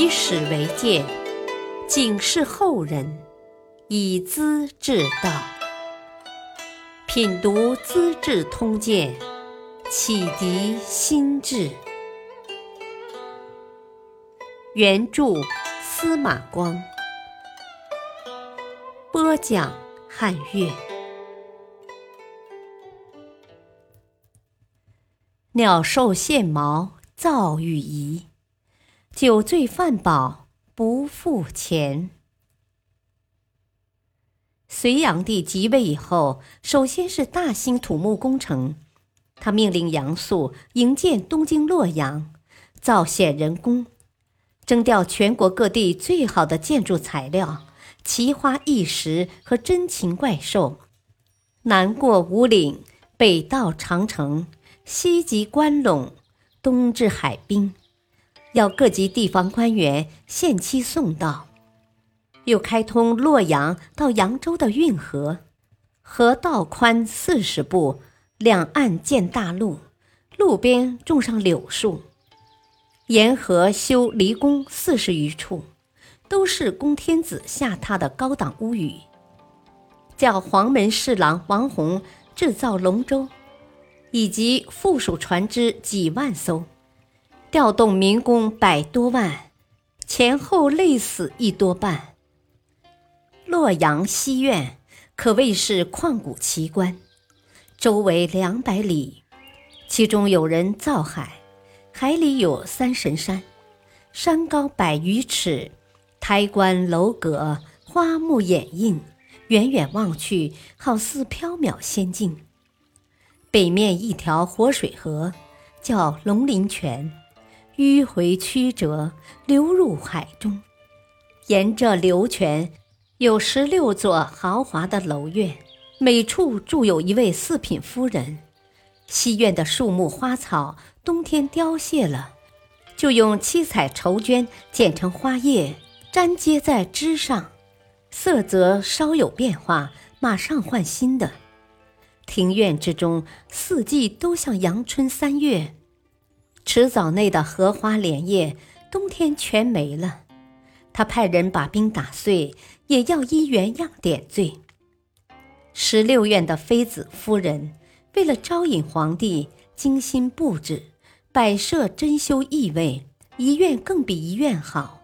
以史为鉴，警示后人，以资治道。品读《资治通鉴》，启迪心智。原著司马光，播讲汉乐。鸟兽献毛，造羽仪。酒醉饭饱不付钱。隋炀帝即位以后，首先是大兴土木工程。他命令杨素营建东京洛阳，造显仁宫，征调全国各地最好的建筑材料、奇花异石和珍禽怪兽，南过五岭，北到长城，西及关陇，东至海滨。要各级地方官员限期送到，又开通洛阳到扬州的运河，河道宽四十步，两岸建大路，路边种上柳树，沿河修离宫四十余处，都是供天子下榻的高档屋宇。叫黄门侍郎王弘制造龙舟，以及附属船只几万艘。调动民工百多万，前后累死一多半。洛阳西苑可谓是旷古奇观，周围两百里，其中有人造海，海里有三神山，山高百余尺，台观楼阁，花木掩映，远远望去，好似缥缈仙境。北面一条活水河，叫龙鳞泉。迂回曲折，流入海中。沿着流泉，有十六座豪华的楼院，每处住有一位四品夫人。西院的树木花草，冬天凋谢了，就用七彩绸绢剪成花叶，粘接在枝上，色泽稍有变化，马上换新的。庭院之中，四季都像阳春三月。池沼内的荷花莲叶，冬天全没了。他派人把冰打碎，也要依原样点缀。十六院的妃子夫人，为了招引皇帝，精心布置，摆设珍馐异味，一院更比一院好。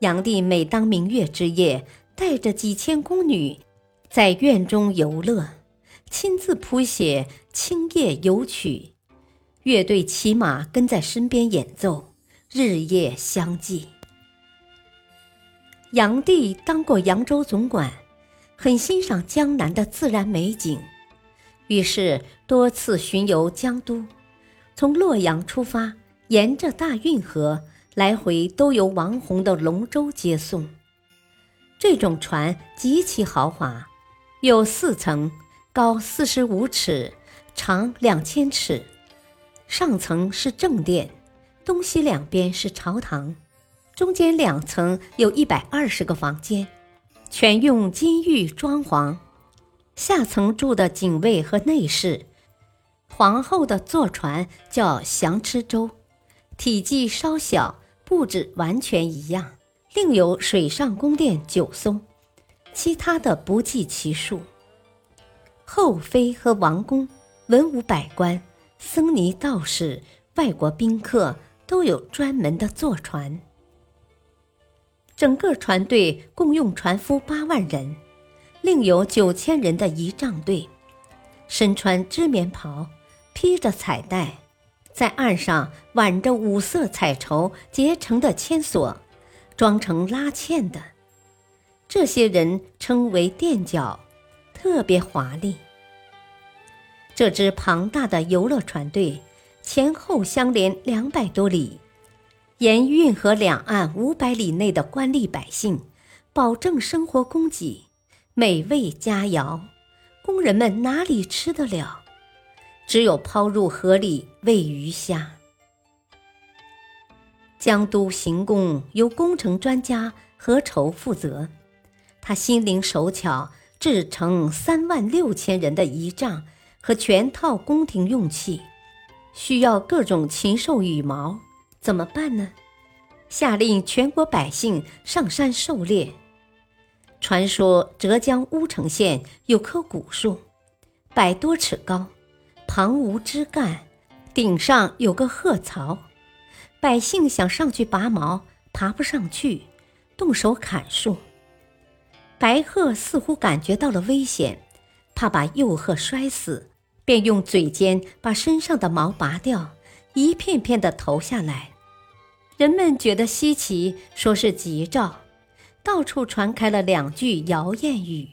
炀帝每当明月之夜，带着几千宫女在院中游乐，亲自谱写《清夜游曲》。乐队骑马跟在身边演奏，日夜相继。炀帝当过扬州总管，很欣赏江南的自然美景，于是多次巡游江都。从洛阳出发，沿着大运河来回，都由王弘的龙舟接送。这种船极其豪华，有四层，高四十五尺，长两千尺。上层是正殿，东西两边是朝堂，中间两层有一百二十个房间，全用金玉装潢。下层住的警卫和内侍。皇后的坐船叫祥螭舟，体积稍小，布置完全一样。另有水上宫殿九松，其他的不计其数。后妃和王公，文武百官。僧尼道士、外国宾客都有专门的坐船。整个船队共用船夫八万人，另有九千人的仪仗队，身穿织棉袍，披着彩带，在岸上挽着五色彩绸结成的牵索，装成拉纤的。这些人称为垫脚，特别华丽。这支庞大的游乐船队前后相连两百多里，沿运河两岸五百里内的官吏百姓，保证生活供给，美味佳肴，工人们哪里吃得了？只有抛入河里喂鱼虾。江都行宫由工程专家何愁负责，他心灵手巧，制成三万六千人的仪仗。和全套宫廷用器，需要各种禽兽羽毛，怎么办呢？下令全国百姓上山狩猎。传说浙江乌城县有棵古树，百多尺高，旁无枝干，顶上有个鹤槽，百姓想上去拔毛，爬不上去，动手砍树。白鹤似乎感觉到了危险，怕把幼鹤摔死，便用嘴尖把身上的毛拔掉，一片片的投下来。人们觉得稀奇，说是吉兆。到处传开了两句谣谚语：“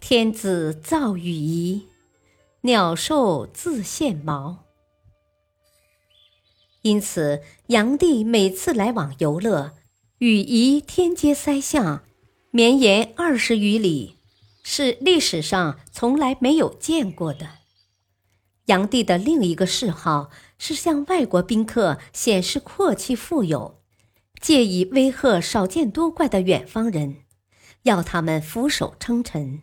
天子造羽仪，鸟兽自现毛。”因此，炀帝每次来往游乐，羽仪天阶塞巷，绵延二十余里，是历史上从来没有见过的。炀帝的另一个嗜好是向外国宾客显示阔气富有。借以威吓少见多怪的远方人，要他们俯首称臣。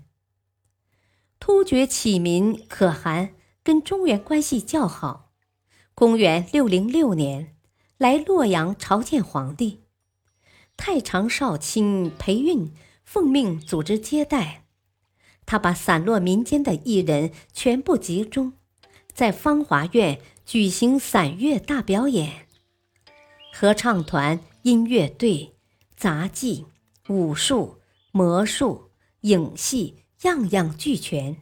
突厥启民可汗跟中原关系较好，公元六零六年来洛阳朝见皇帝，太常少卿裴运奉命组织接待，他把散落民间的艺人全部集中，在芳华苑举行散乐大表演，合唱团。音乐队、杂技、武术、魔术、影戏，样样俱全。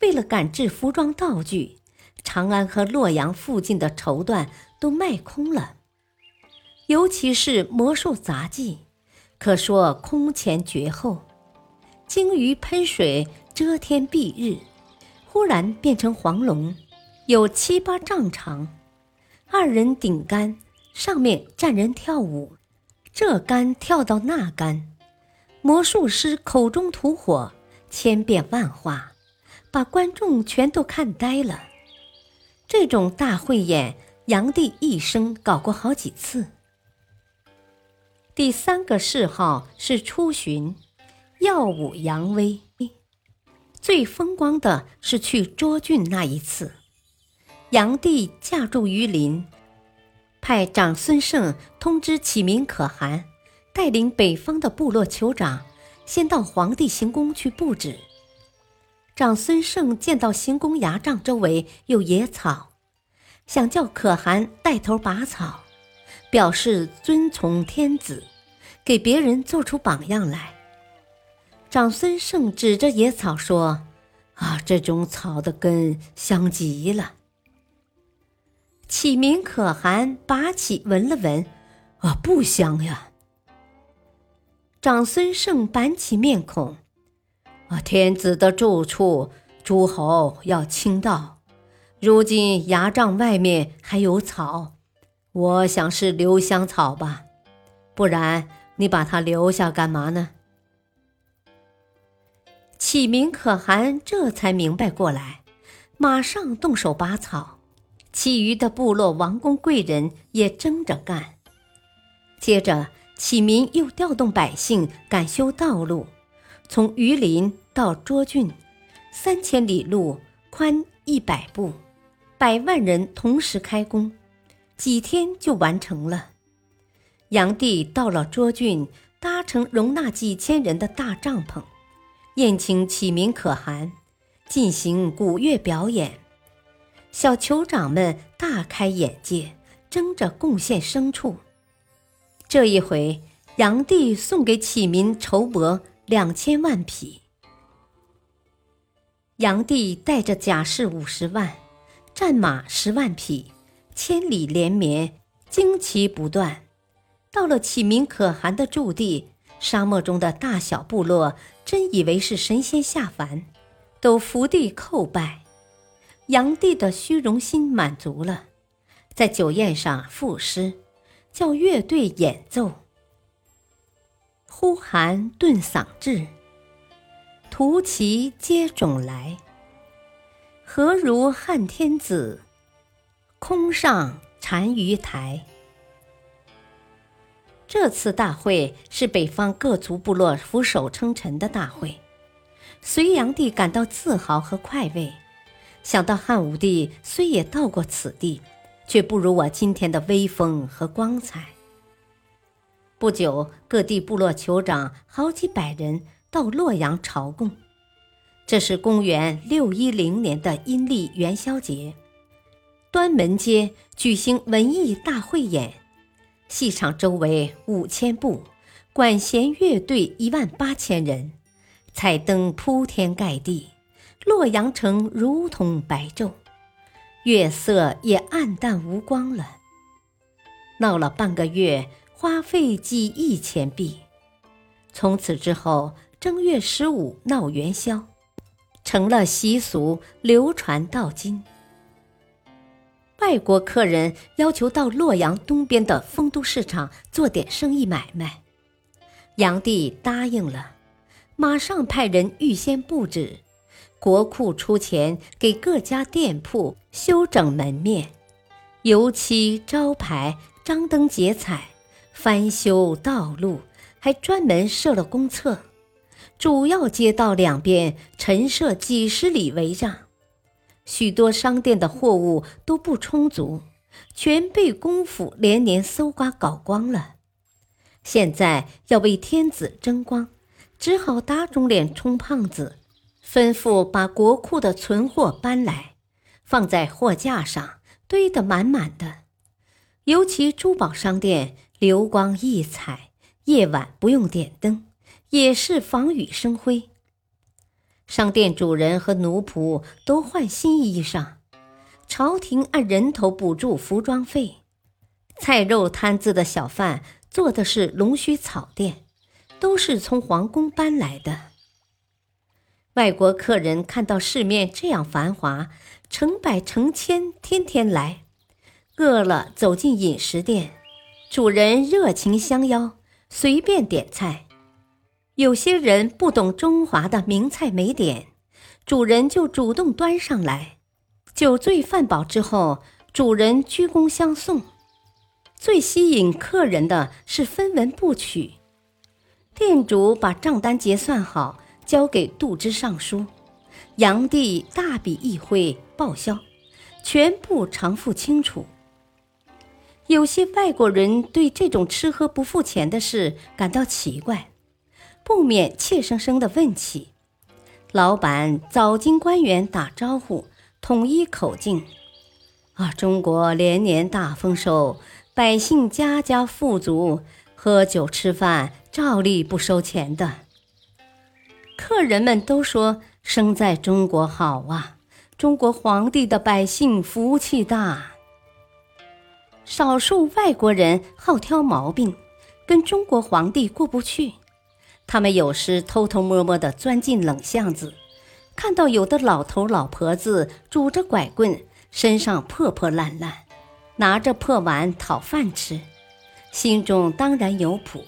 为了赶制服装道具，长安和洛阳附近的绸缎都卖空了。尤其是魔术杂技，可说空前绝后。鲸鱼喷水遮天蔽日，忽然变成黄龙，有七八丈长，二人顶杆。上面站人跳舞，这杆跳到那杆，魔术师口中吐火，千变万化，把观众全都看呆了。这种大汇演，炀帝一生搞过好几次。第三个嗜好是出巡，耀武扬威。最风光的是去涿郡那一次，炀帝驾住于林。派长孙晟通知启民可汗，带领北方的部落酋长，先到皇帝行宫去布置。长孙晟见到行宫牙帐周围有野草，想叫可汗带头拔草，表示遵从天子，给别人做出榜样来。长孙晟指着野草说：“啊，这种草的根香极了。”启明可汗拔起闻了闻，啊，不香呀。长孙晟板起面孔，啊，天子的住处，诸侯要倾倒。如今牙帐外面还有草，我想是留香草吧，不然你把它留下干嘛呢？启明可汗这才明白过来，马上动手拔草。其余的部落王公贵人也争着干。接着，启民又调动百姓赶修道路，从榆林到涿郡，三千里路，宽一百步，百万人同时开工，几天就完成了。炀帝到了涿郡，搭成容纳几千人的大帐篷，宴请启民可汗，进行鼓乐表演。小酋长们大开眼界，争着贡献牲畜。这一回，炀帝送给启民绸帛两千万匹。炀帝带着甲士五十万，战马十万匹，千里连绵，旌旗不断。到了启民可汗的驻地，沙漠中的大小部落真以为是神仙下凡，都伏地叩拜。炀帝的虚荣心满足了，在酒宴上赋诗，叫乐队演奏。呼寒顿嗓至，图其接踵来。何如汉天子，空上单于台。这次大会是北方各族部落俯首称臣的大会，隋炀帝感到自豪和快慰。想到汉武帝虽也到过此地，却不如我今天的威风和光彩。不久，各地部落酋长好几百人到洛阳朝贡。这是公元六一零年的阴历元宵节，端门街举行文艺大会演，戏场周围五千步，管弦乐队一万八千人，彩灯铺天盖地，洛阳城如同白昼，月色也暗淡无光了。闹了半个月，花费几亿钱币。从此之后，正月十五闹元宵。成了习俗，流传到今。外国客人要求到洛阳东边的丰都市场做点生意买卖，杨帝答应了，马上派人预先布置，国库出钱给各家店铺修整门面，油漆、招牌、张灯结彩，翻修道路，还专门设了公厕。主要街道两边陈设几十里围障，许多商店的货物都不充足，全被公府连年搜刮搞光了。现在要为天子争光，只好打肿脸充胖子，吩咐把国库的存货搬来，放在货架上，堆得满满的。尤其珠宝商店流光溢彩，夜晚不用点灯。也是防雨生辉。商店主人和奴仆都换新衣裳，朝廷按人头补助服装费。菜肉摊子的小贩做的是龙须草店，都是从皇宫搬来的。外国客人看到市面这样繁华，成百成千，天天来。饿了走进饮食店，主人热情相邀，随便点菜。有些人不懂中华的名菜美点，主人就主动端上来。酒醉饭饱之后，主人鞠躬相送。最吸引客人的是分文不取，店主把账单结算好，交给杜支尚书，杨帝大笔一挥报销，全部偿付清楚。有些外国人对这种吃喝不付钱的事感到奇怪。不免怯生生地问起，老板早经官员打招呼，统一口径：“啊，中国连年大丰收，百姓家家富足，喝酒吃饭照例不收钱的。”客人们都说：“生在中国好啊，中国皇帝的百姓福气大。”少数外国人好挑毛病，跟中国皇帝过不去。他们有时偷偷摸摸地钻进冷巷子，看到有的老头老婆子拄着拐棍，身上破破烂烂，拿着破碗讨饭吃，心中当然有谱。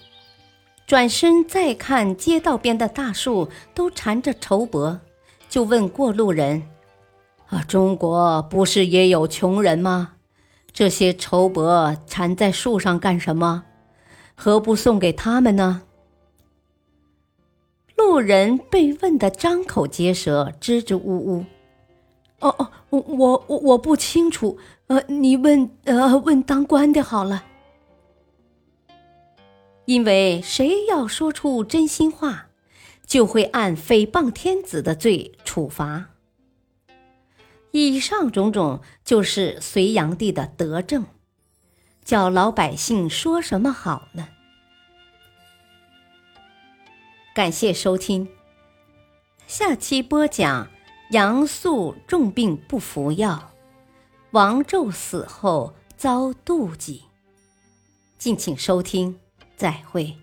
转身再看街道边的大树都缠着绸帛，就问过路人：“啊，中国不是也有穷人吗？这些绸帛缠在树上干什么？何不送给他们呢？”路人被问得张口结舌，支支吾吾。哦哦，我我我不清楚。呃，你问呃问当官的好了。因为谁要说出真心话，就会按诽谤天子的罪处罚。以上种种就是隋炀帝的德政，叫老百姓说什么好呢？感谢收听，下期播讲杨素重病不服药，王胄死后遭妒忌。敬请收听，再会。